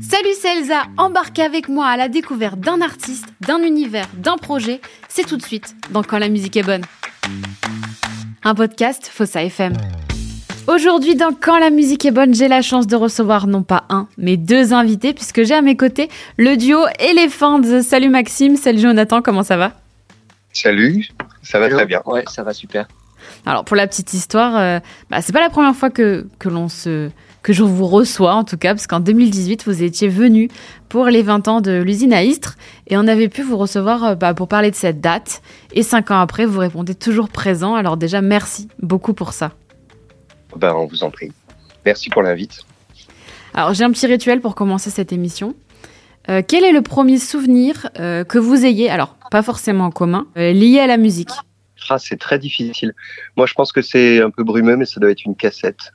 Salut, c'est Elsa. Embarquez avec moi à la découverte d'un artiste, d'un univers, d'un projet. C'est tout de suite dans Quand la musique est bonne. Un podcast Fossa FM. Aujourd'hui, dans Quand la musique est bonne, j'ai la chance de recevoir non pas un, mais deux invités, puisque j'ai à mes côtés le duo Elephants. Salut Maxime, salut Jonathan, comment ça va? Salut, ça va Hello. très bien. Ouais, ça va super. Alors pour la petite histoire, euh, bah, c'est pas la première fois que, que l'on se que je vous reçois en tout cas, parce qu'en 2018 vous étiez venu pour les 20 ans de l'usine à Istres et on avait pu vous recevoir euh, bah, pour parler de cette date. Et cinq ans après, vous répondez toujours présent. Alors déjà merci beaucoup pour ça. Ben, on vous en prie. Merci pour l'invite. Alors j'ai un petit rituel pour commencer cette émission. Euh, quel est le premier souvenir euh, que vous ayez, alors pas forcément en commun, euh, lié à la musique? C'est très difficile. Moi, je pense que c'est un peu brumeux, mais ça doit être une cassette.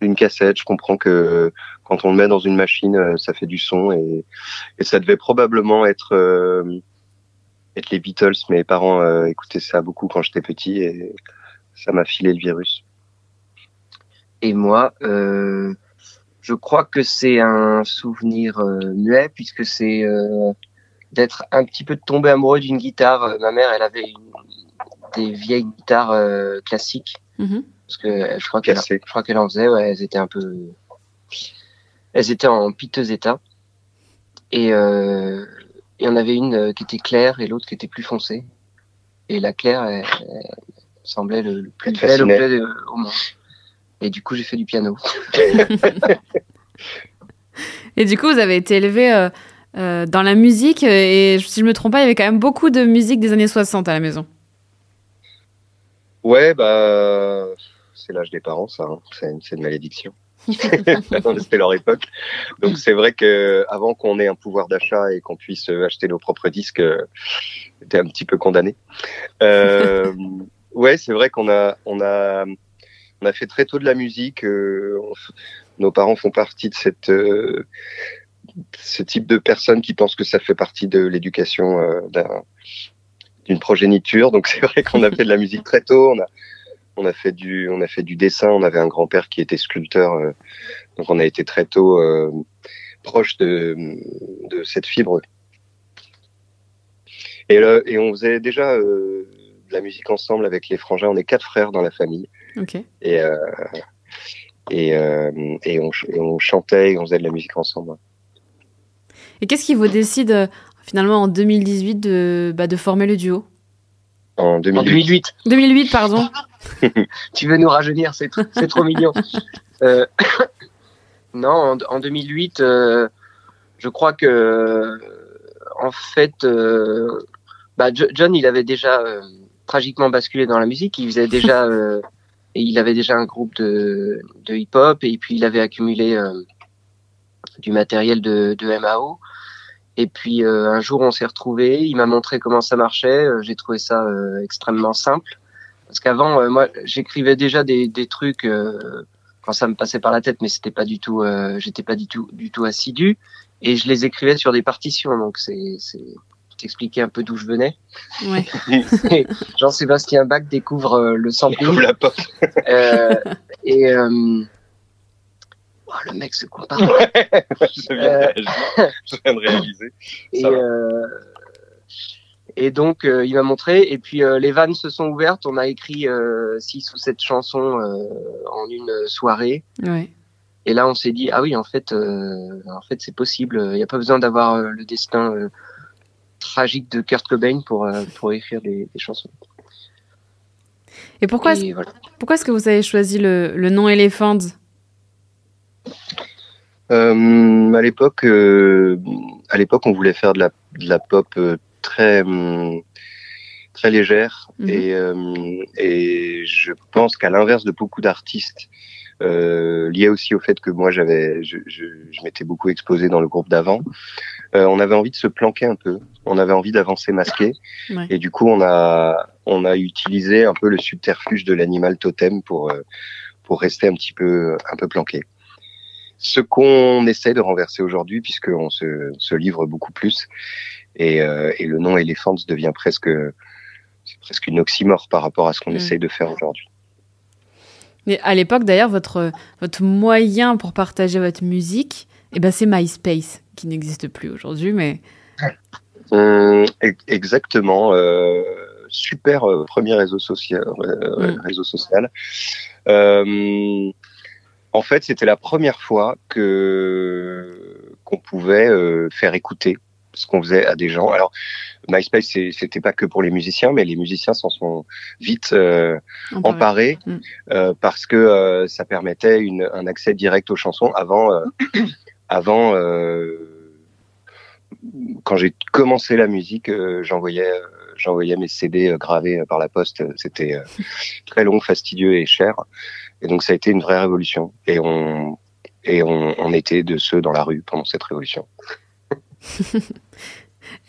Une cassette, je comprends que quand on le met dans une machine, euh, ça fait du son et, ça devait probablement être, euh, être les Beatles. Mes parents euh, écoutaient ça beaucoup quand j'étais petit et ça m'a filé le virus. Et moi, je crois que c'est un souvenir muet puisque c'est d'être un petit peu tombé amoureux d'une guitare. Euh, Ma mère, elle avait une- des vieilles guitares euh, classiques Mhm. parce que euh, je crois qu'elle, Cassées. je crois qu'elle en faisait. Ouais, elles étaient un peu, elles étaient en piteux état. Et euh, il y en avait une euh, qui était claire et l'autre qui était plus foncée. Et la claire elle, elle semblait le, le plus bel objet de- au monde. Et du coup, j'ai fait du piano. Et du coup, vous avez été élevé euh, euh, dans la musique et si je me trompe pas, il y avait quand même beaucoup de musique des années 60 à la maison. Ouais, bah, c'est l'âge des parents, ça. hein. C'est une, une malédiction. C'était leur époque. Donc c'est vrai que avant qu'on ait un pouvoir d'achat et qu'on puisse euh, acheter nos propres disques, euh, était un petit peu condamné. Euh, ouais, c'est vrai qu'on a, on a, on a fait très tôt de la musique. euh, nos parents font partie de cette, euh, ce type de personnes qui pensent que ça fait partie de l'éducation euh, d'un d'une progéniture. Donc c'est vrai qu'on a fait de la musique très tôt. On a, on a fait du, on a fait du dessin. On avait un grand-père qui était sculpteur. euh, donc on a été très tôt euh, proche de, de cette fibre. Et, le- et on faisait déjà euh, de la musique ensemble avec les frangins. On est quatre frères dans la famille. Et, et, et, on, et on chantait et on faisait de la musique ensemble. Et qu'est-ce qui vous décide euh, finalement en 2018 de, bah, de former le duo? En En 2008. 2008. 2008, pardon. Tu veux nous rajeunir, c'est tr- c'est trop mignon. Euh, non, en, en 2008, euh, je crois que, en fait, euh, bah, Jo- John, il avait déjà euh, tragiquement basculé dans la musique. Il faisait déjà, euh, et il avait déjà un groupe de, de hip-hop, et puis il avait accumulé euh, du matériel de, de MAO. Et puis euh, un jour, on s'est retrouvés. Il m'a montré comment ça marchait. Euh, J'ai trouvé ça euh, extrêmement simple. Parce qu'avant, euh, moi, j'écrivais déjà des, des trucs euh, quand ça me passait par la tête, mais c'était pas du tout, euh, j'étais pas du tout, du tout assidu, et je les écrivais sur des partitions. Donc c'est, c'est, t'expliquer un peu d'où je venais. Ouais. Jean-Sébastien Bach découvre euh, le Il sampling ouvre la porte. euh, et euh, oh, le mec se compare. je, viens, Euh. je- je viens de réaliser. Et, euh, et donc, euh, il m'a montré. Et puis, euh, les vannes se sont ouvertes. On a écrit euh, six ou sept chansons euh, en une soirée. Ouais. Et là, on s'est dit, ah oui, en fait, euh, en fait, c'est possible. Il n'y a pas besoin d'avoir euh, le destin euh, tragique de Kurt Cobain pour euh, pour écrire des, des chansons. Et pourquoi, est-ce, Et voilà. pourquoi est-ce que vous avez choisi le, le nom Elephants Euh, à l'époque, euh, à l'époque, on voulait faire de la, de la pop euh, très hum, très légère Mhm. et euh, et je pense qu'à l'inverse de beaucoup d'artistes, euh, lié aussi au fait que moi j'avais, je, je, je m'étais beaucoup exposé dans le groupe d'avant, euh, on avait envie de se planquer un peu, on avait envie d'avancer masqué Ouais. et du coup on a on a utilisé un peu le subterfuge de l'animal totem pour euh, pour rester un petit peu un peu planqué ce qu'on essaie de renverser aujourd'hui, puisqu'on se, se livre beaucoup plus. Et, euh, et le nom Elephants devient presque, c'est presque une oxymore par rapport à ce qu'on Mm. essaye de faire aujourd'hui. Mais à l'époque, d'ailleurs, votre, votre moyen pour partager votre musique, eh ben, c'est MySpace, qui n'existe plus aujourd'hui, mais. Hum, exactement. Euh, super euh, premier réseau social. Euh, mm. réseau social. En fait, c'était la première fois que qu'on pouvait faire écouter ce qu'on faisait à des gens. Alors, MySpace, c'était pas que pour les musiciens, mais les musiciens s'en sont vite euh, emparés mm. euh, parce que euh, ça permettait une, un accès direct aux chansons. Avant, euh, avant, quand j'ai commencé la musique, j'envoyais j'envoyais mes CD gravés par la poste. C'était très long, fastidieux et cher. Et donc, ça a été une vraie révolution. Et on et on, on était de ceux dans la rue pendant cette révolution.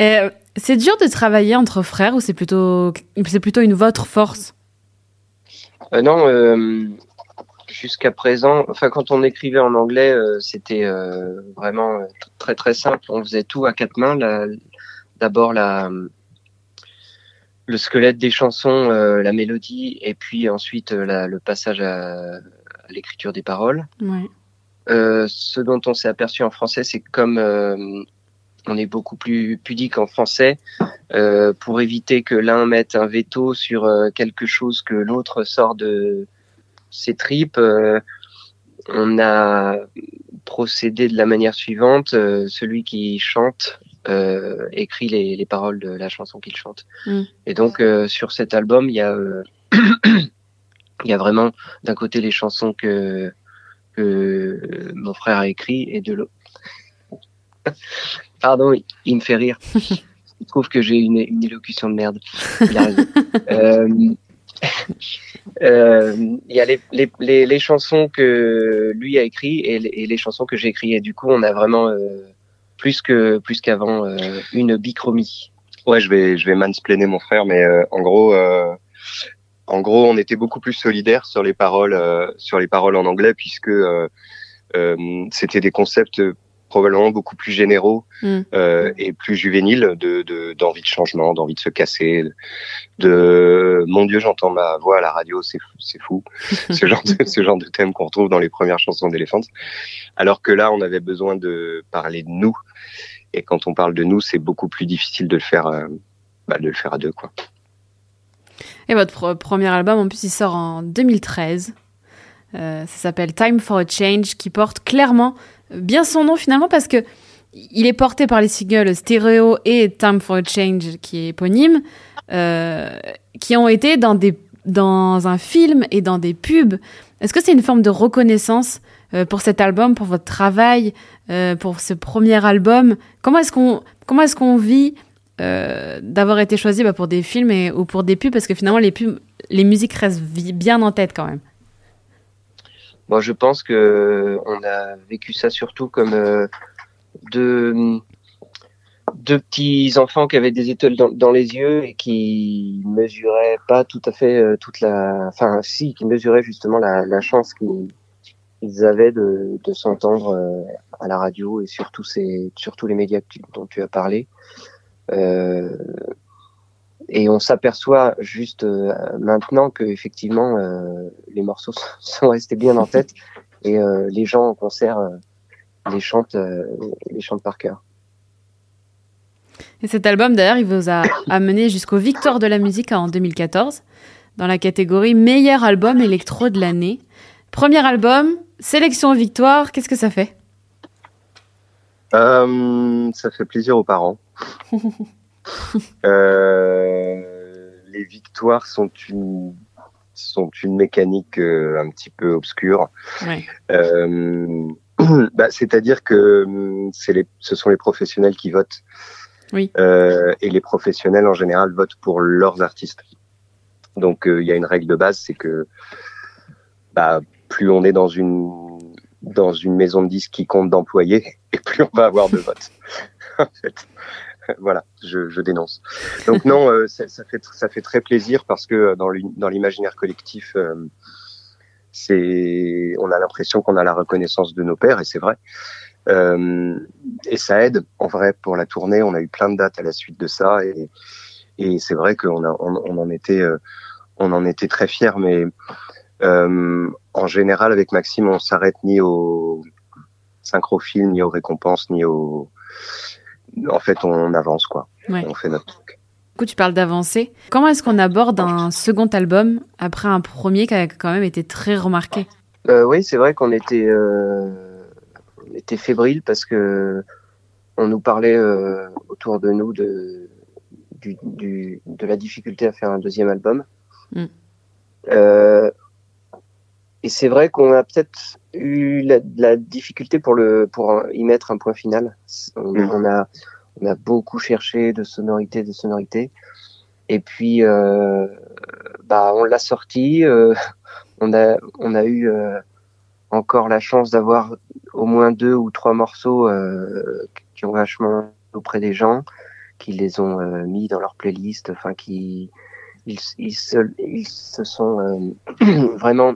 Euh, c'est dur de travailler entre frères ou c'est plutôt, c'est plutôt une votre force? Euh, Non, euh, jusqu'à présent, enfin quand on écrivait en anglais, c'était vraiment très très simple. On faisait tout à quatre mains. D'abord la, le squelette des chansons, la mélodie, et puis ensuite le passage à, l'écriture des paroles. ce dont on s'est aperçu en français, c'est comme on est beaucoup plus pudique en français euh, pour éviter que l'un mette un veto sur euh, quelque chose que l'autre sort de ses tripes. Euh, on a procédé de la manière suivante celui qui chante écrit les, paroles de la chanson qu'il chante. Mm. Et donc sur cet album, il y a il y a vraiment d'un côté les chansons que que mon frère a écrit et de l'autre Pardon, il me fait rire. Il trouve que j'ai une, une, élocution de merde. Il a raison. euh, euh, il y a les, les, les, chansons que lui a écrit et les, et chansons que j'ai écrites. Et du coup, on a vraiment euh, plus que plus qu'avant euh, une bichromie. Ouais, je vais je vais mansplainer mon frère, mais euh, en gros. en gros, on était beaucoup plus solidaires sur les paroles, sur les paroles en anglais, puisque c'était des concepts probablement beaucoup plus généraux mm. euh, et plus juvéniles de d'envie de, changement, d'envie de se casser, de mon Dieu j'entends ma voix à la radio, c'est c'est fou, ce genre de ce genre de thème qu'on retrouve dans les premières chansons d'Elephant. Alors que là on avait besoin de parler de nous et quand on parle de nous c'est beaucoup plus difficile de le faire euh, bah, de le faire à deux quoi. Et votre premier album en plus il sort en 2013. Euh, ça s'appelle Time for a Change, qui porte clairement bien son nom finalement parce que il est porté par les singles Stereo et Time for a Change, qui est éponyme, euh, qui ont été dans, des, dans un film et dans des pubs. Est-ce que c'est une forme de reconnaissance euh, pour cet album, pour votre travail, euh, pour ce premier album? Comment est-ce qu'on comment est-ce qu'on vit d'avoir été choisi bah, pour des films et, ou pour des pubs? Parce que finalement, les pubs, les musiques restent bien en tête quand même. Moi, je pense que on a vécu ça surtout comme euh, deux, deux petits enfants qui avaient des étoiles dans, les yeux et qui mesuraient pas tout à fait euh, toute la, enfin si, qui mesuraient justement la, la chance qu'ils avaient de, s'entendre euh, à la radio et surtout ces, surtout les médias dont tu as parlé. Euh, et on s'aperçoit juste euh, maintenant que effectivement euh, les morceaux sont restés bien en tête et euh, les gens en concert les chantent les chantent par cœur. Et cet album d'ailleurs, il vous a amené jusqu'au Victoire de la musique en 2014 dans la catégorie meilleur album électro de l'année. Premier album, sélection Victoire, qu'est-ce que ça fait? Ça fait plaisir aux parents. Euh, les victoires sont une sont une mécanique euh, un petit peu obscure. Euh, bah, C'est-à-dire que hum, les, ce sont les professionnels qui votent. Oui. et les professionnels en général votent pour leurs artistes. Donc il y a une règle de base, c'est que bah, plus on est dans une dans une maison de disques qui compte d'employés, et plus on va avoir de votes. en fait. voilà, je, dénonce. Donc non, euh, ça, fait ça fait très plaisir parce que dans l'imaginaire collectif, euh, on a l'impression qu'on a la reconnaissance de nos pères et c'est vrai. Euh, et ça aide en vrai pour la tournée. On a eu plein de dates à la suite de ça et, et c'est vrai qu'on on, en était on en était très fiers, mais Euh, en général, avec Maxime, on s'arrête ni au synchrophile, ni aux récompenses, ni au. En fait, on avance quoi. On fait notre truc. Du coup, tu parles d'avancer. Comment est-ce qu'on aborde un second album après un premier qui a quand même été très remarqué? Euh, Oui, c'est vrai qu'on était, euh, était fébrile parce que on nous parlait euh, autour de nous de, du, du, de la difficulté à faire un deuxième album. Mm. Euh, et c'est vrai qu'on a peut-être eu la, la, difficulté pour le pour y mettre un point final. On, mm. on, a on a beaucoup cherché de sonorités, de sonorités. Et puis euh, bah on l'a sorti. Euh, on a on a eu euh, encore la chance d'avoir au moins deux ou trois morceaux euh, qui ont vachement auprès des gens, qui les ont euh, mis dans leur playlist, enfin qui ils, ils, se, ils se sont euh, vraiment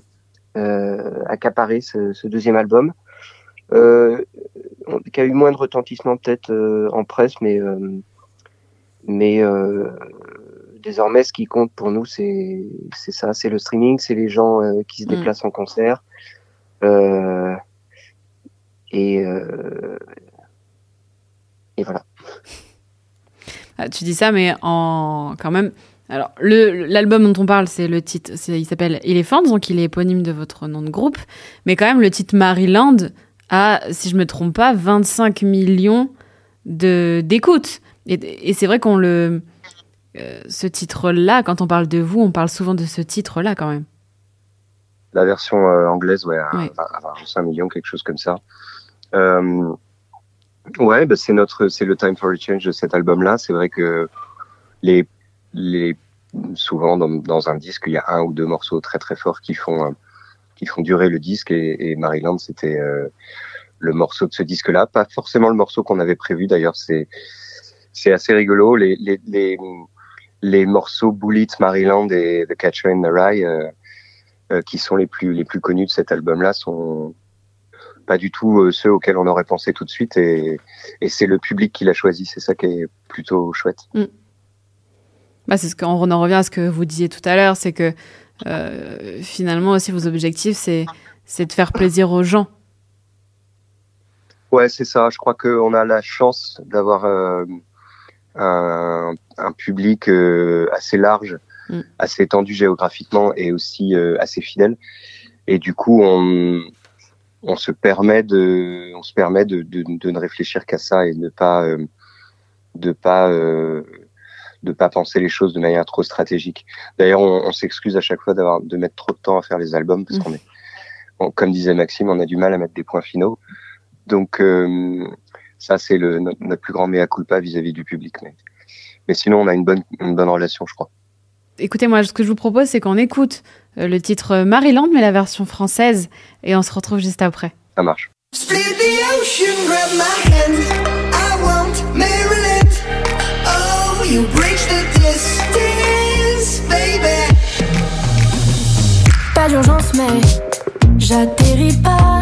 euh, accaparés ce, ce, deuxième album, qui a eu moins de retentissement peut-être en presse, mais mais désormais, ce qui compte pour nous, c'est c'est ça, c'est le streaming, c'est les gens qui se mm. déplacent en concert. Euh, et, euh, et voilà. Ah, tu dis ça, mais en quand même. Alors, l'album dont on parle, c'est le titre, il s'appelle Elephants, donc il est éponyme de votre nom de groupe. Mais quand même, le titre Maryland a, si je me trompe pas, 25 millions d'écoutes. Et, et c'est vrai qu'on le, euh, ce titre-là, quand on parle de vous, on parle souvent de ce titre-là quand même. La version euh, anglaise, ouais, à, oui. 5 millions, quelque chose comme ça. Euh, ouais, bah c'est notre, c'est le Time for a Change de cet album-là. C'est vrai que les, souvent dans, un disque, il y a un ou deux morceaux très très forts qui font, euh, qui font durer le disque. Et, Maryland, c'était euh, le morceau de ce disque-là. Pas forcément le morceau qu'on avait prévu. D'ailleurs, c'est, c'est assez rigolo. Les, les, les, les morceaux Bullet, Maryland et The Catcher in the Rye, euh, qui sont les plus les plus connus de cet album-là, sont pas du tout ceux auxquels on aurait pensé tout de suite et, et c'est le public qui l'a choisi. C'est ça qui est plutôt chouette. Mm. Bah, c'est ce qu'on en revient à ce que vous disiez tout à l'heure, c'est que euh, finalement aussi vos objectifs, c'est c'est de faire plaisir aux gens. Ouais, c'est ça. Je crois qu'on a la chance d'avoir euh, un, un, public euh, assez large, mm. assez étendu géographiquement et aussi assez fidèle. Et du coup, on, on se permet de, on se permet de, de, de ne réfléchir qu'à ça et de pas, euh, de pas, de pas penser les choses de manière trop stratégique. D'ailleurs, on, on s'excuse à chaque fois d'avoir de mettre trop de temps à faire les albums parce mmh. qu'on est, on, comme disait Maxime, on a du mal à mettre des points finaux. Donc euh, ça, c'est le notre, notre, plus grand mea culpa vis-à-vis -vis du public. Mais, mais sinon, on a une bonne, une bonne relation, je crois. Écoutez, moi, ce que je vous propose, c'est qu'on écoute euh, le titre Maryland, mais la version française, et on se retrouve juste après. Ça marche. Pas d'urgence, mais j'atterris pas.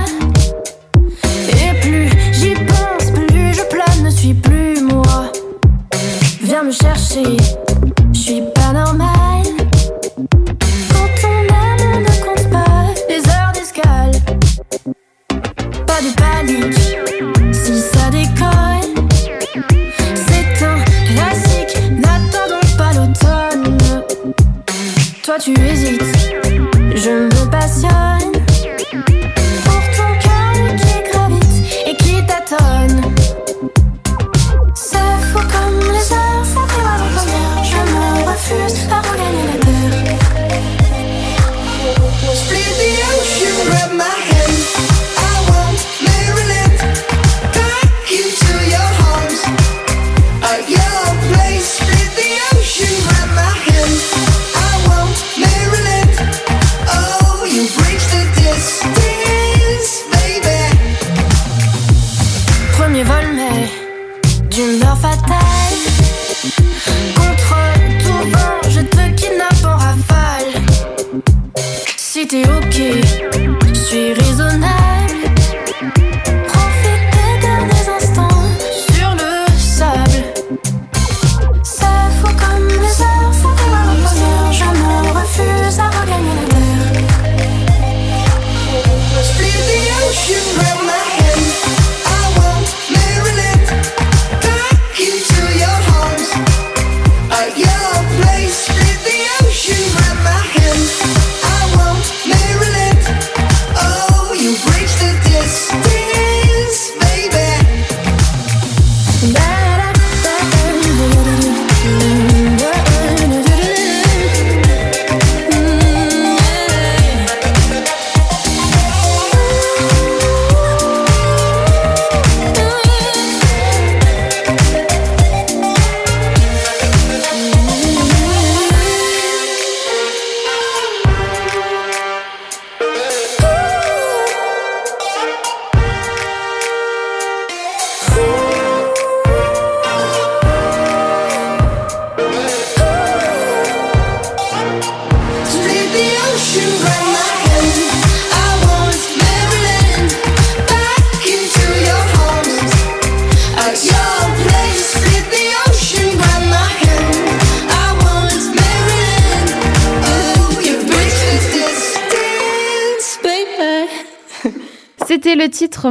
Et plus j'y pense, plus je plane, ne suis plus moi. Viens me chercher, je suis pas normal. pas de panique Toi tu hésites, je me passionne.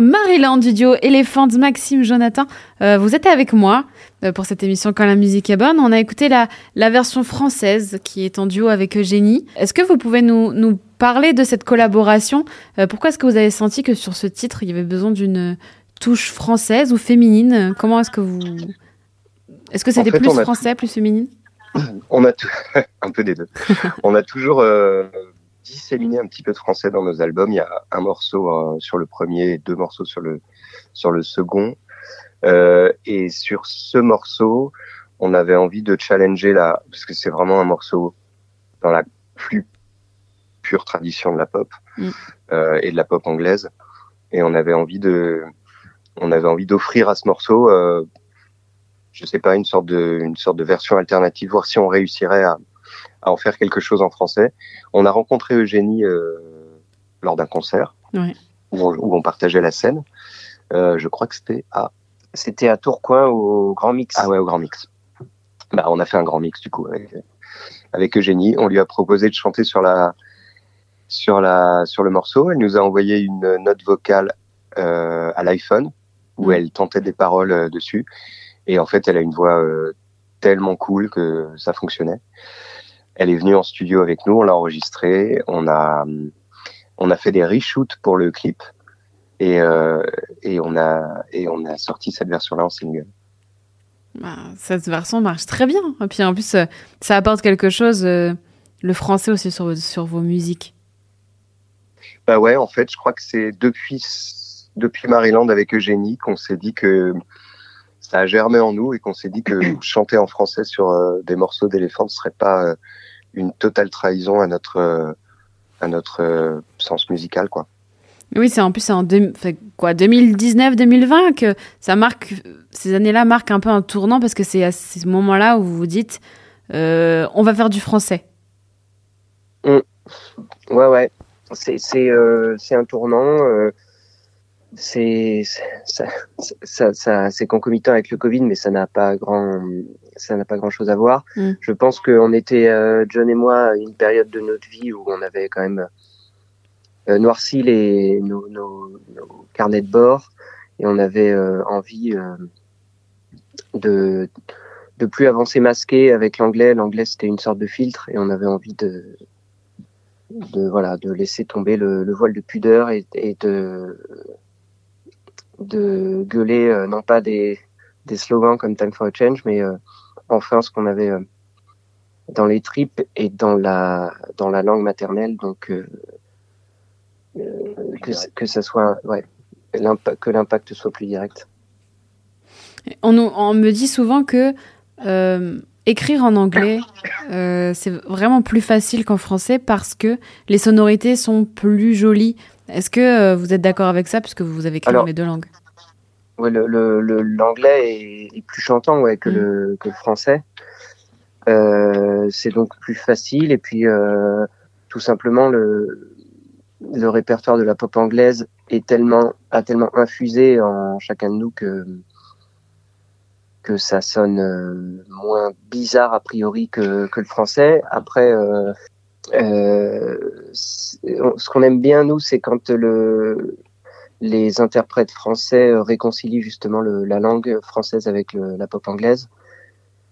Maryland du duo Elephant Maxime Jonathan. Euh, vous êtes avec moi euh, pour cette émission Quand la musique est bonne. On a écouté la, la version française qui est en duo avec Eugénie. Est-ce que vous pouvez nous, nous parler de cette collaboration? Euh, Pourquoi est-ce que vous avez senti que sur ce titre, il y avait besoin d'une touche française ou féminine? Comment est-ce que vous... Est-ce que c'était fait, plus a français, plus féminine? On a tout... un peu des deux. on a toujours euh, disséminé un petit peu de français dans nos albums. Il y a un morceau euh, sur le premier et deux morceaux sur le sur le second. Euh, et sur ce morceau, on avait envie de challenger la, parce que c'est vraiment un morceau dans la plus pure tradition de la pop Mm. euh, et de la pop anglaise. Et on avait envie de, on avait envie d'offrir à ce morceau, euh, je sais pas, une sorte de, une sorte de version alternative, voir si on réussirait à, à en faire quelque chose en français. On a rencontré Eugénie euh, lors d'un concert Ouais. où, on, où on partageait la scène. Euh, je crois que c'était à C'était à Tourcoing au Grand Mix. ah ouais, au Grand Mix. Bah, on a fait un grand mix du coup avec, avec Eugénie. On lui a proposé de chanter sur la sur la sur le morceau. Elle nous a envoyé une note vocale euh, à l'iPhone où Mm. elle tentait des paroles euh, dessus. Et en fait, elle a une voix euh, tellement cool que ça fonctionnait. Elle est venue en studio avec nous, on l'a enregistré, on a on a fait des reshoots pour le clip et euh, et on a et on a sorti cette version-là en single. Bah, Cette version marche très bien. Et puis en plus, euh, ça apporte quelque chose, euh, le français aussi sur, vos- sur vos musiques. Bah ouais, en fait, je crois que c'est depuis depuis Maryland avec Eugénie qu'on s'est dit que ça a germé en nous et qu'on s'est dit que chanter en français sur euh, des morceaux d'éléphant ne serait pas une totale trahison à notre euh, à notre euh, sens musical quoi. Oui, c'est en plus en deux- quoi 2019-2020 que ça marque ces années-là marquent un peu un tournant parce que c'est à ce moment-là où vous vous dites euh, on va faire du français. Ouais, ouais. C'est c'est euh, un tournant. euh, c'est ça, ça, ça c'est concomitant avec le Covid, mais ça n'a pas grand ça n'a pas grand chose à voir. Mm. Je pense qu'on était euh, John et moi à une période de notre vie où on avait quand même euh, noirci les nos, nos, nos carnets de bord et on avait euh, envie euh, de de plus avancer masqué avec l'anglais. L'anglais c'était une sorte de filtre et on avait envie de de voilà de laisser tomber le, le voile de pudeur et, et de de gueuler euh, non pas des slogans comme Time for a Change mais euh, enfin ce qu'on avait euh, dans les tripes et dans la dans la langue maternelle donc euh, que que soit ouais que l'impact soit plus direct On, me dit souvent que écrire en anglais c'est vraiment plus facile qu'en français parce que les sonorités sont plus jolies. Est-ce que euh, vous êtes d'accord avec ça puisque vous avez écrit Alors, dans les deux langues? Ouais, le, le, le- l'anglais est, est plus chantant ouais, que, Mm. le, que le français. Euh, c'est donc plus facile et puis euh, tout simplement le, le répertoire de la pop anglaise est tellement a tellement infusé en chacun de nous que que ça sonne euh, moins bizarre a priori que, que le français. Après, euh, ce qu'on aime bien nous, c'est quand le les interprètes français euh, réconcilient justement la langue française avec la pop anglaise.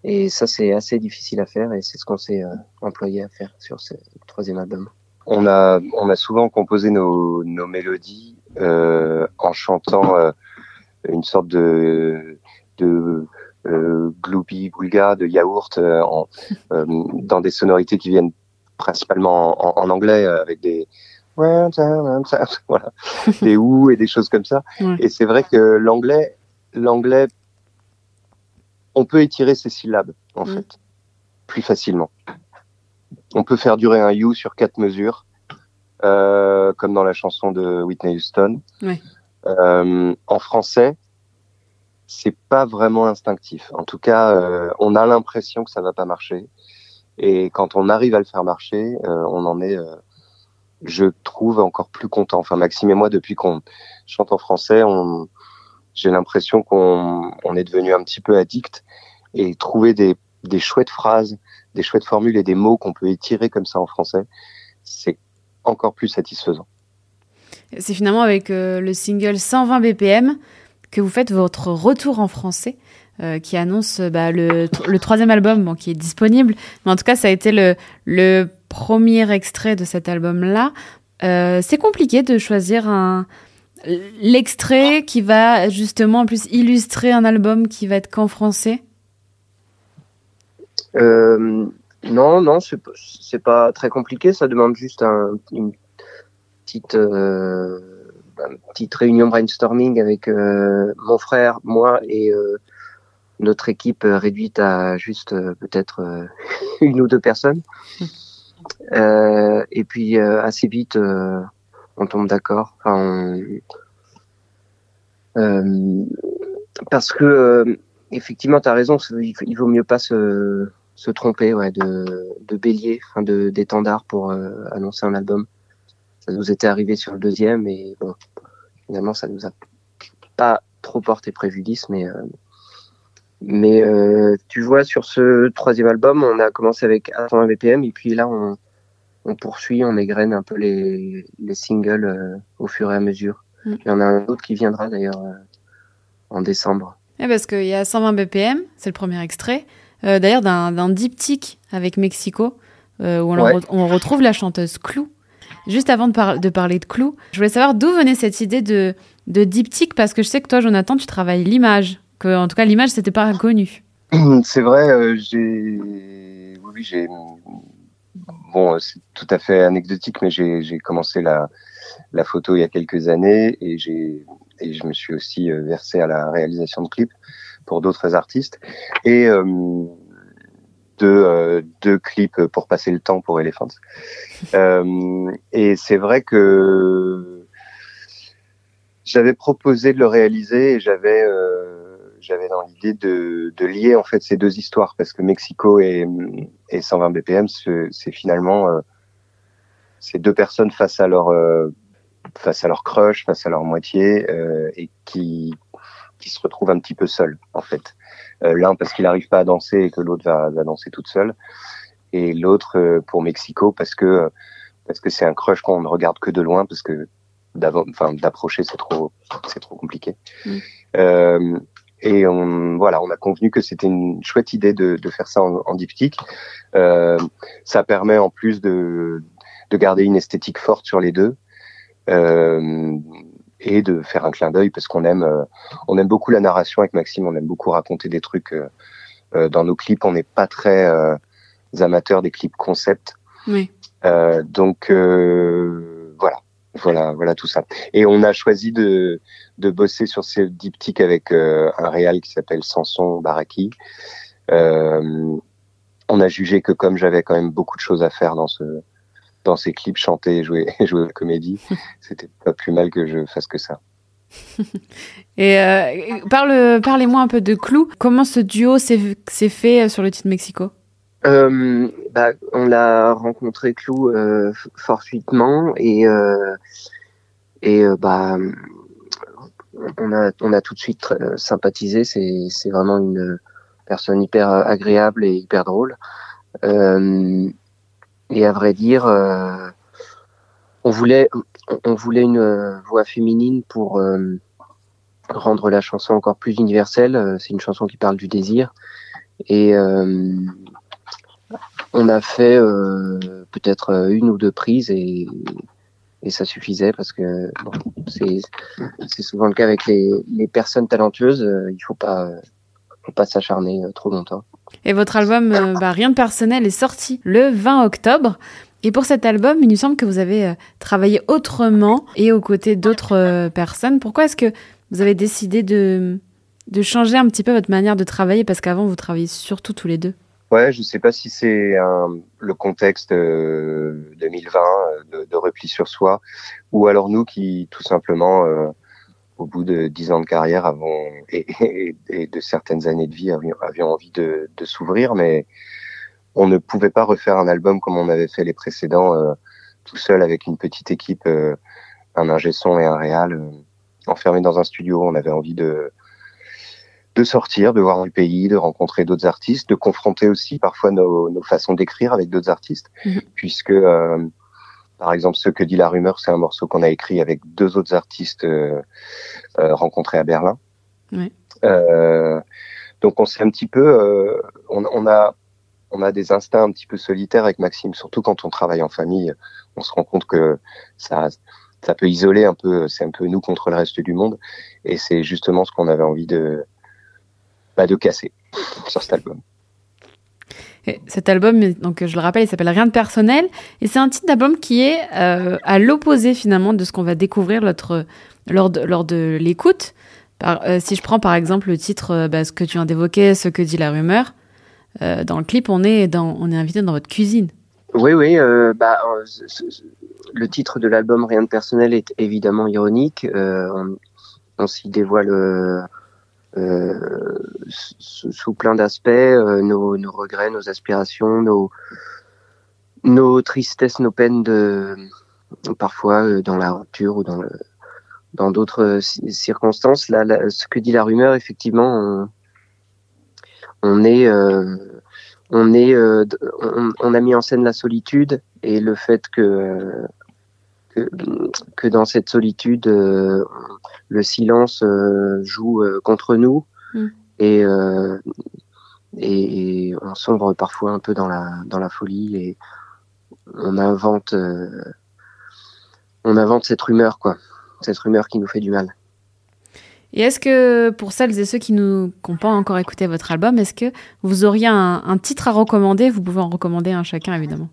Et ça, c'est assez difficile à faire et c'est ce qu'on s'est euh, employé à faire sur ce troisième album. On a souvent composé nos mélodies euh, en chantant euh, une sorte de de euh, de yaourt euh, euh, dans des sonorités qui viennent principalement en, en anglais euh, avec des voilà des ou et des choses comme ça Ouais. et c'est vrai que l'anglais l'anglais on peut étirer ses syllabes en fait plus facilement on peut faire durer un you sur quatre mesures euh, comme dans la chanson de Whitney Houston Ouais. Euh, en français c'est pas vraiment instinctif. En tout cas, euh, on a l'impression que ça va pas marcher. Et quand on arrive à le faire marcher, euh, on en est, euh, je trouve, encore plus content. Enfin, Maxime et moi, depuis qu'on chante en français, on, j'ai l'impression qu'on on est devenu un petit peu addict et trouver des, des chouettes phrases, des chouettes formules et des mots qu'on peut étirer comme ça en français, c'est encore plus satisfaisant. C'est finalement avec le single 120 BPM que vous faites votre retour en français. Qui annonce bah, le, troisième album qui est disponible. Mais en tout cas, ça a été le, premier extrait de cet album-là. Euh, c'est compliqué de choisir un l'extrait qui va justement en plus illustrer un album qui va être qu'en français? Euh, non, non, c'est pas très compliqué. Ça demande juste un, une petite euh, petite réunion brainstorming avec mon frère, moi et notre équipe réduite à juste peut-être une ou deux personnes. Euh, et puis euh, assez vite, euh, on tombe d'accord. Enfin, parce que effectivement, tu as raison, il vaut mieux pas se, se tromper ouais, de, de bélier, de d'étendard pour annoncer un album. Ça nous était arrivé sur le deuxième et bon, finalement, ça nous a pas trop porté préjudice, mais mais euh, tu vois, sur ce troisième album, on a commencé avec 120 BPM et puis là, on, on poursuit, on égrène un peu les, les singles euh, au fur et à mesure. Mm. Il y en a un autre qui viendra d'ailleurs euh, en décembre. Ouais, parce qu'il y a 120 BPM, c'est le premier extrait. d'ailleurs, d'un diptyque avec Mexico, où on, on, retrouve la chanteuse Clou. Juste avant de, de parler de Clou, je voulais savoir d'où venait cette idée de, de diptyque, parce que je sais que toi, Jonathan, tu travailles l'image en tout cas l'image c'était pas inconnu. C'est vrai, euh, j'ai oui, j'ai bon, c'est tout à fait anecdotique, mais j'ai commencé la, la photo il y a quelques années et j'ai et je me suis aussi euh, versé à la réalisation de clips pour d'autres artistes et euh, deux, deux clips pour passer le temps pour Elephants. et c'est vrai que j'avais proposé de le réaliser et j'avais j'avais dans l'idée de, de, lier en fait ces deux histoires parce que Mexico et, et 120 BPM, c'est finalement euh, ces deux personnes face à leur euh, face à leur crush, face à leur moitié euh, et qui qui se retrouvent un petit peu seuls en fait. L'un parce qu'il n'arrive pas à danser et que l'autre va, va, danser toute seule et l'autre pour Mexico parce que parce que c'est un crush qu'on ne regarde que de loin parce que d'approcher c'est trop c'est trop compliqué. Mm. Euh, et on, voilà, on a convenu que c'était une chouette idée de, de faire ça en, en diptyque. Euh, ça permet en plus de, de garder une esthétique forte sur les deux euh, et de faire un clin d'œil parce qu'on aime, euh, on aime beaucoup la narration avec Maxime. On aime beaucoup raconter des trucs euh, euh dans nos clips. On n'est pas très euh, amateurs des clips concept. Oui. donc voilà, voilà, tout ça. Et on a choisi de, de bosser sur ces diptyques avec euh, un réal qui s'appelle Samson Baraki. Euh, on a jugé que comme j'avais quand même beaucoup de choses à faire dans ce dans ces clips, chanter et jouer, jouer la comédie, c'était pas plus mal que je fasse que ça. et euh, parle, parlez-moi un peu de Clou. Comment ce duo s'est fait sur le titre Mexico? Euh, bah, on l'a rencontré Clou euh, fortuitement et euh, et euh, bah on a on a tout de suite euh, sympathisé. C'est c'est vraiment une personne hyper agréable et hyper drôle. et à vrai dire, on voulait on voulait une voix féminine pour rendre la chanson encore plus universelle. C'est une chanson qui parle du désir et on a fait euh, peut-être euh, une ou deux prises et, et ça suffisait parce que bon, c'est souvent le cas avec les, les personnes talentueuses. Euh, il faut pas faut pas s'acharner trop longtemps. Et votre album bah, Rien de personnel est sorti le 20 octobre. Et pour cet album, il nous semble que vous avez travaillé autrement et aux côtés d'autres personnes. Pourquoi est-ce que vous avez décidé de, de changer un petit peu votre manière de travailler? Parce qu'avant, vous travailliez surtout tous les deux. Ouais, je sais pas si c'est le contexte 2020 euh, de, de, repli sur soi, ou alors nous qui tout simplement, euh, au bout de dix ans de carrière, avons et, de certaines années de vie, avions, envie de, s'ouvrir, mais on ne pouvait pas refaire un album comme on avait fait les précédents, euh, tout seul avec une petite équipe, un ingé son et un réal, enfermé dans un studio. On avait envie de de sortir, de voir du pays, de rencontrer d'autres artistes, de confronter aussi parfois nos, nos façons d'écrire avec d'autres artistes, mhm. puisque euh, Par exemple, ce que dit la rumeur, c'est un morceau qu'on a écrit avec deux autres artistes rencontrés à Berlin. Oui. donc on s'est un petit peu, on, on, a on a des instincts un petit peu solitaires avec Maxime, surtout quand on travaille en famille. On se rend compte que ça ça peut isoler un peu, c'est un peu nous contre le reste du monde. Et c'est justement ce qu'on avait envie de, bah, de casser sur cet album. Et cet album, donc je le rappelle, il s'appelle Rien de personnel, et c'est un titre d'album qui est euh, à l'opposé finalement de ce qu'on va découvrir lors de, lors de l'écoute. Euh, si je prends par exemple le titre, euh, bah, ce que tu viens d'évoquer, ce que dit la rumeur, dans le clip, on est dans, on est invité dans votre cuisine. Oui, oui. bah, le titre de l'album Rien de personnel est évidemment ironique. on, on s'y dévoile euh, sous plein d'aspects, euh, nos, nos, regrets, nos aspirations, nos, nos tristesses, nos peines de parfois euh, dans la rupture ou dans le dans d'autres circonstances. Là, ce que dit la rumeur, effectivement, on, on est on est on, on, a mis en scène la solitude et le fait que que, que dans cette solitude, euh, le silence euh, joue euh, contre nous mm. et, et on sombre parfois un peu dans la dans la folie et on invente on invente cette rumeur quoi, cette rumeur qui nous fait du mal. Et est-ce que pour celles et ceux qui n'ont pas encore écouté votre album, est-ce que vous auriez un, un, titre à recommander? Vous pouvez en recommander un chacun évidemment.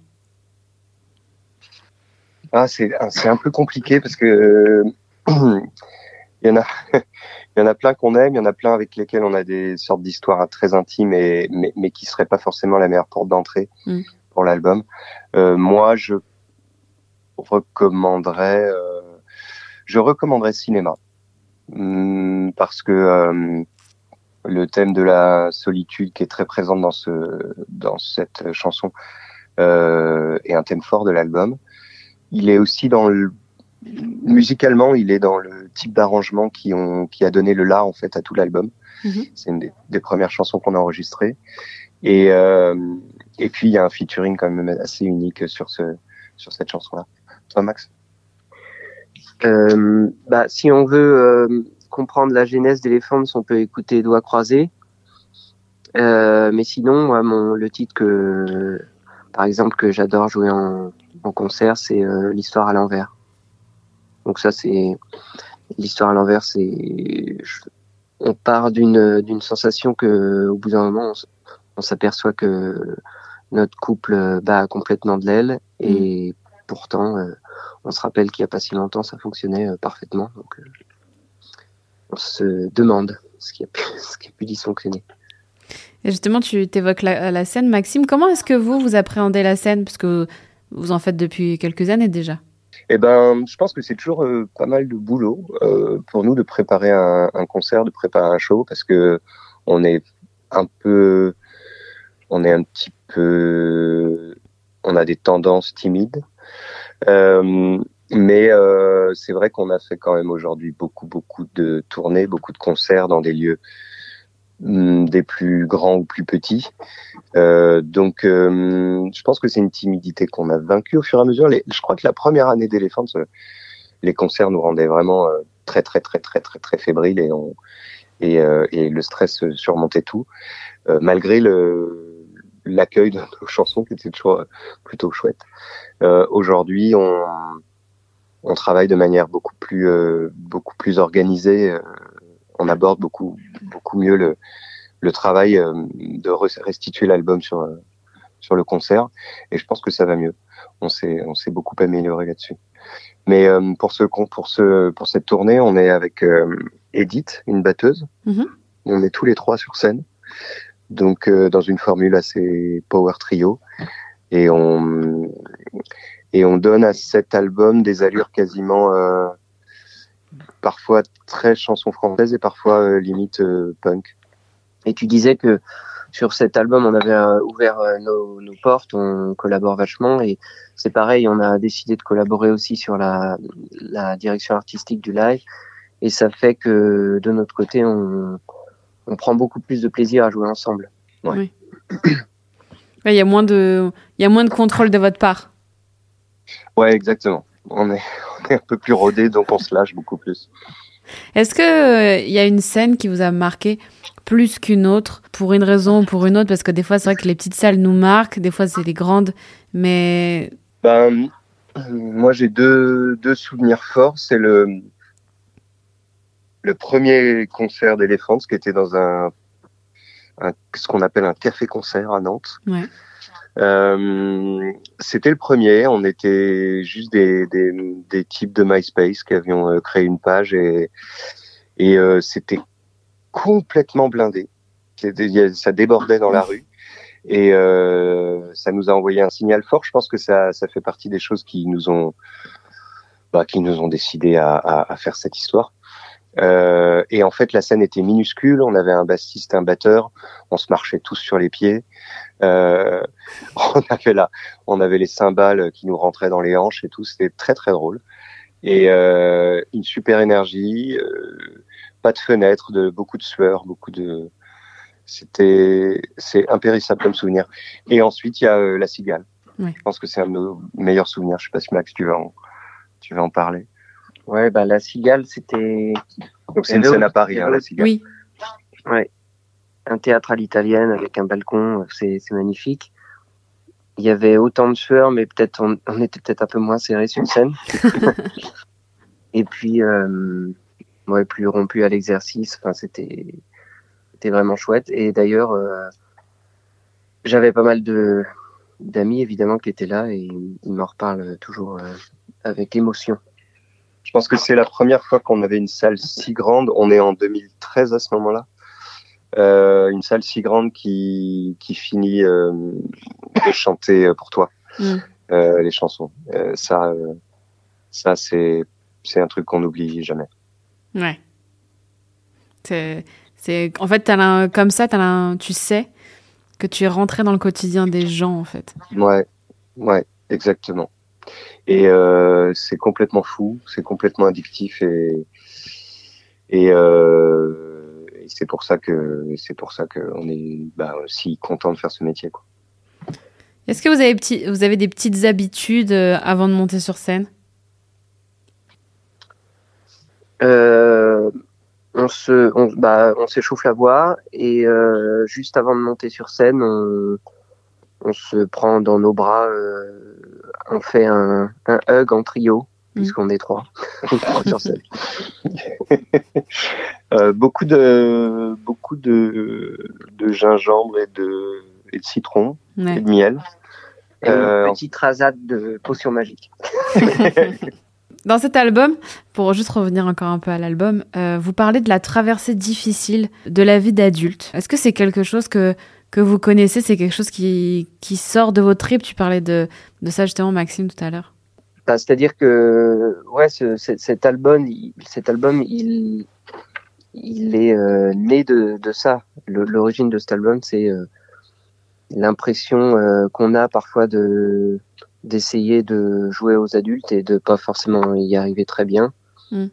Ah, c'est un peu compliqué parce que il y en a il y en a plein qu'on aime, il y en a plein avec lesquels on a des sortes d'histoires très intimes et mais, mais qui seraient pas forcément la meilleure porte d'entrée mm. pour l'album. Euh, moi, je recommanderais euh, je recommanderais cinéma mm, parce que euh, le thème de la solitude qui est très présent dans ce dans cette chanson euh, est un thème fort de l'album il est aussi dans le musicalement, il est dans le type d'arrangement qui ont qui a donné le là en fait à tout l'album. Mm-hmm. C'est une des, premières chansons qu'on a enregistrées. Et euh, et puis il y a un featuring quand même assez unique sur ce sur cette chanson-là. Toi, Max? Euh, Bah, si on veut euh, comprendre la genèse d'Elephants, on peut écouter Doigts croisés. Euh, mais sinon, moi, mon le titre que par exemple que j'adore jouer en en concert, c'est euh, l'histoire à l'envers. Donc ça, c'est l'histoire à l'envers, c'est on part d'une d'une sensation que au bout d'un moment, on, s'aperçoit que notre couple bat complètement de l'aile et pourtant, euh, on se rappelle qu'il n'y a pas si longtemps, ça fonctionnait euh, parfaitement. Donc, on se demande ce qui a pu, ce qui a pu dysfonctionner. Et justement, tu t'évoques la, la, scène, Maxime. Comment est-ce que vous, vous appréhendez la scène? Parce que vous en faites depuis quelques années déjà. Eh ben, je pense que c'est toujours euh, pas mal de boulot euh, pour nous de préparer un, un, concert, de préparer un show, parce que on est un peu, on est un petit peu, on a des tendances timides. Euh, mais euh, c'est vrai qu'on a fait quand même aujourd'hui beaucoup, beaucoup de tournées, beaucoup de concerts dans des lieux des plus grands ou plus petits. Euh, donc, euh, je pense que c'est une timidité qu'on a vaincue au fur et à mesure. Les, je crois que la première année d'Elephants, euh, les concerts nous rendaient vraiment euh, très, très, très, très, très, très fébriles et, on, et, et le stress surmontait tout, malgré le l'accueil de nos chansons qui était toujours plutôt chouette. Aujourd'hui, on, on travaille de manière beaucoup plus, beaucoup plus organisée on aborde beaucoup beaucoup mieux le, le travail euh, de restituer l'album sur euh, sur le concert et je pense que ça va mieux. On s'est on s'est beaucoup amélioré là-dessus. Mais euh, pour ce pour ce pour cette tournée, on est avec Edith, une batteuse. Mm-hmm. On est tous les trois sur scène. Donc dans une formule assez power trio et on et on donne à cet album des allures quasiment parfois très chanson française et parfois euh, limite euh, punk. Et tu disais que sur cet album, on avait euh, ouvert nos, nos, portes, on collabore vachement et c'est pareil, on a décidé de collaborer aussi sur la, la, direction artistique du live et ça fait que de notre côté, on, on prend beaucoup plus de plaisir à jouer ensemble. Ouais. Oui. Il y a moins de, il y a moins de contrôle de votre part. Ouais, exactement. On est, est un peu plus rodé, donc on se lâche beaucoup plus. Est-ce que il y a une scène qui vous a marqué plus qu'une autre? Pour une raison ou pour une autre? Parce que des fois, c'est vrai que les petites salles nous marquent, des fois, c'est les grandes, mais Ben, moi, j'ai deux, deux souvenirs forts. C'est le, le premier concert d'Elephants qui était dans un, un- ce qu'on appelle un café-concert à Nantes. Ouais. Euh, c'était le premier. On était juste des, des, des types de MySpace qui avions euh, créé une page et, et euh, c'était complètement blindé. Ça débordait dans la rue et euh, ça nous a envoyé un signal fort. Je pense que ça, ça fait partie des choses qui nous ont, bah, qui nous ont décidé à, à, à faire cette histoire. Euh, et en fait, la scène était minuscule. On avait un bassiste, un batteur. On se marchait tous sur les pieds. Euh, on avait là, on avait les cymbales qui nous rentraient dans les hanches et tout. C'était très très drôle. Et euh, une super énergie, euh, pas de fenêtre, de beaucoup de sueur, beaucoup de. C'était, c'est impérissable comme souvenir. Et ensuite, il y a euh, la cigale. Je pense que c'est un de nos meilleurs souvenirs. Je sais pas si Max, tu vas en, tu vas en parler. Ouais, bah la cigale, c'était Donc c'est une scène à Paris, hein, la cigale. oui. un théâtre à l'italienne avec un balcon, c'est c'est magnifique. Il y avait autant de sueur, mais peut-être on, on était peut-être un peu moins serré sur scène. Et puis, euh, ouais, plus rompu à l'exercice. Enfin, c'était c'était vraiment chouette. Et d'ailleurs, euh, j'avais pas mal de d'amis évidemment qui étaient là et ils m'en reparlent toujours euh, avec émotion. Je pense que c'est la première fois qu'on avait une salle si grande. On est en 2013 à ce moment-là. Euh, une salle si grande qui, qui finit euh, de chanter pour toi Mm. euh, les chansons. Euh, ça, euh, ça c'est c'est un truc qu'on n'oublie jamais. Ouais. C'est, c'est, en fait, comme ça, tu sais que tu es rentré dans le quotidien des gens, en fait. Ouais, ouais, exactement. Et euh, c'est complètement fou, c'est complètement addictif et et, euh, et c'est pour ça que c'est pour ça que on est bah, si content de faire ce métier. Quoi. Est-ce que vous avez, petit, vous avez des petites habitudes euh, avant de monter sur scène? Euh, on se, on, bah, on s'échauffe la voix et euh, juste avant de monter sur scène, on, on se prend dans nos bras, euh, on fait un, un hug en trio Mhm. puisqu'on est trois Trois sur scène. Euh, beaucoup de beaucoup de de gingembre et de et de citron et de miel. Et Euh, une petite rasade de potions magiques. Dans cet album, pour juste revenir encore un peu à l'album, euh, vous parlez de la traversée difficile de la vie d'adulte. Est-ce que c'est quelque chose que, que vous connaissez C'est quelque chose qui, qui sort de vos tripes Tu parlais de, de ça justement, Maxime, tout à l'heure. Bah, C'est-à-dire que ouais, ce- ce- cet album, il, cet album, il, il est euh, né de, de ça. L'origine de cet album, c'est euh, l'impression euh, qu'on a parfois de d'essayer de jouer aux adultes et de pas forcément y arriver très bien. Mm.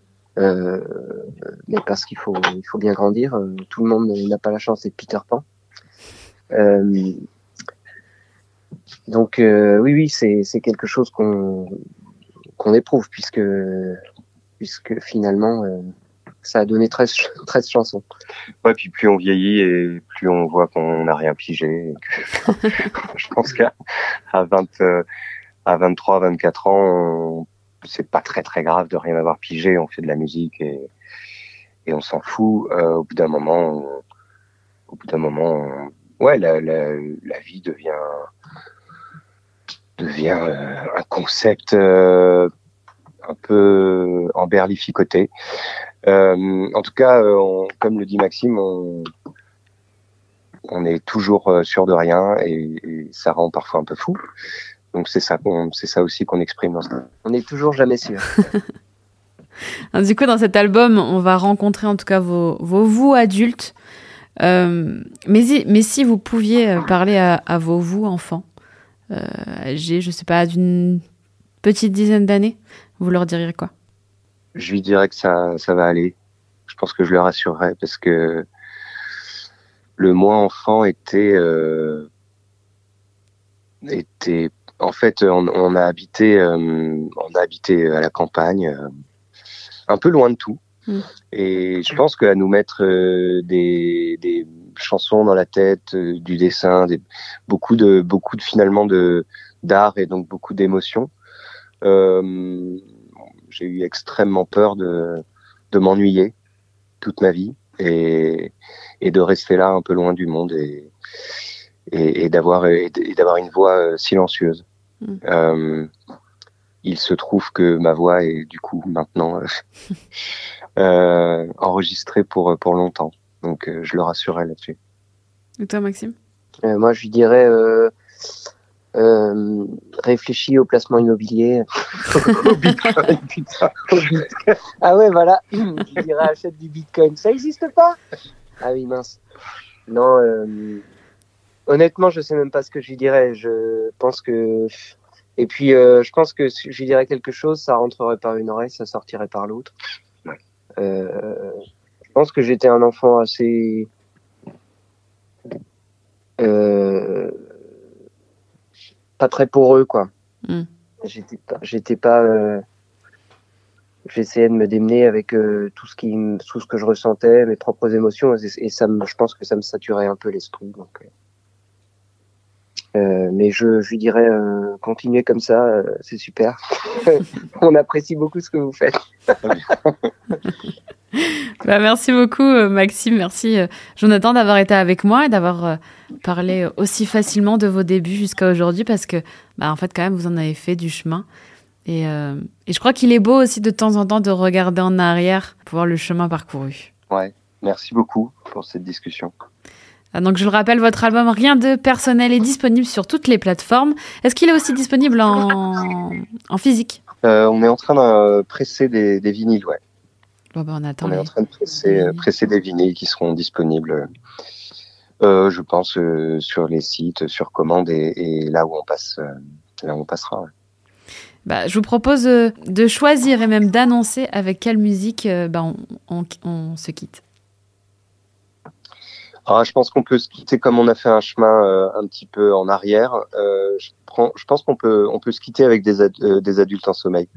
Mais parce qu'il faut, il faut bien grandir. Tout le monde n'a pas la chance d'être Peter Pan. Euh, donc euh, oui, oui, c'est quelque chose qu'on qu'on éprouve puisque puisque finalement euh, ça a donné 13, ch- 13 chansons. Ouais, puis plus on vieillit et plus on voit qu'on n'a rien pigé. je pense qu'à à 20, euh, à 23, 24 ans, c'est pas très très grave de rien avoir pigé. On fait de la musique et, et on s'en fout. Au bout d'un moment, on- au bout d'un moment, ouais, la, la, la vie devient devient euh, un concept euh, un peu emberlificoté. Euh, en tout cas, euh, on- comme le dit Maxime, on, on est toujours sûr de rien et, et ça rend parfois un peu fou. Donc c'est ça, c'est ça aussi qu'on exprime dans ce On n'est toujours jamais sûr. Du coup, dans cet album, on va rencontrer en tout cas vos, vos vous adultes. Euh, mais, mais si vous pouviez euh, parler à, vos vous enfants, euh, âgés, je sais pas, d'une petite dizaine d'années, vous leur diriez quoi? Je lui dirais que ça, ça va aller. Je pense que je le rassurerai parce que le moi enfant était, euh, était en fait, on, a habité, on a habité à la campagne, un peu loin de tout. Mm. Et je pense qu'à nous mettre euh, des, des chansons dans la tête, euh, du dessin, des, beaucoup de, beaucoup de finalement de d'art et donc beaucoup d'émotions. Euh, J'ai eu extrêmement peur de, de m'ennuyer toute ma vie et, et de rester là un peu loin du monde et, et, et d'avoir et d'avoir une voix silencieuse. Mm. Euh, il se trouve que ma voix est du coup maintenant euh, euh, enregistrée pour pour longtemps. Donc euh, je le rassurais là-dessus. Et toi, Maxime? Euh, moi, je lui dirais euh, euh, réfléchis au placement immobilier. Au Bitcoin, putain. Au Bitcoin. Ah ouais, voilà. Je lui dirais achète du Bitcoin. Ça existe pas? Ah oui, mince. Non, euh, honnêtement, je sais même pas ce que je lui dirais. Je pense que. Et puis, euh, je pense que si je dirais quelque chose, ça rentrerait par une oreille, ça sortirait par l'autre. Ouais. Euh, je pense que j'étais un enfant assez. Euh, pas très poreux, quoi. Mm. J'étais pas. J'étais pas euh, J'essayais de me démener avec euh, tout ce qui, tout ce que je ressentais, mes propres émotions, et, et ça, me, je pense que ça me saturait un peu l'esprit. Donc, euh, mais je, je lui dirais, euh, continuez comme ça, euh, c'est super. On apprécie beaucoup ce que vous faites. Bah, merci beaucoup, Maxime. Merci, Jonathan, d'avoir été avec moi et d'avoir parlé aussi facilement de vos débuts jusqu'à aujourd'hui parce que, bah, en fait, quand même, vous en avez fait du chemin. Et, euh, et je crois qu'il est beau aussi de temps en temps de regarder en arrière pour voir le chemin parcouru. Ouais. Merci beaucoup pour cette discussion. Ah, Donc, je le rappelle, votre album Rien de personnel est disponible sur toutes les plateformes. Est-ce qu'il est aussi disponible en, en physique? Euh, on est en train de presser des, des vinyles, ouais. Bah, on attend. On est en train de presser, euh, presser des vinyles qui seront disponibles, euh, je pense, euh, sur les sites, sur commande et, et là où on passe, là où on passera. ouais. Bah, je vous propose de choisir et même d'annoncer avec quelle musique bah, on, on- on se quitte. Ah, je pense qu'on peut se quitter comme on a fait un chemin euh, un petit peu en arrière. Euh, je, prends, je pense qu'on peut, on peut se quitter avec des, euh, des adultes en sommeil,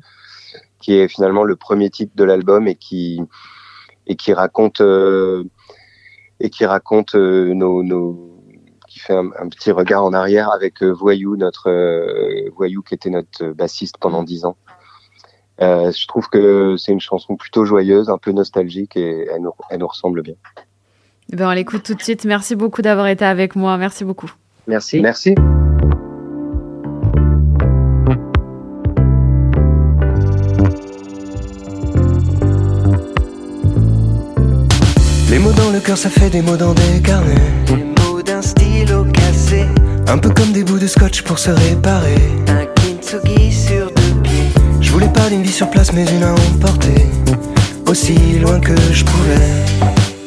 qui est finalement le premier titre de l'album et qui et qui raconte euh, et qui raconte euh, nos, nos qui fait un, un petit regard en arrière avec euh, Voyou, notre Voyou qui était notre bassiste pendant dix ans. Je trouve que c'est une chanson plutôt joyeuse, un peu nostalgique et elle nous, elle nous ressemble bien. Ben, on l'écoute tout de suite. Merci beaucoup d'avoir été avec moi. Merci beaucoup. Merci. Merci. Les mots dans le cœur, ça fait des mots dans des carnets. Les mots d'un stylo cassé, Un peu comme des bouts de scotch pour se réparer. un kintsugi sur deux pieds. Je voulais pas d'une vie sur place, mais une à emporter. Aussi loin que je pouvais.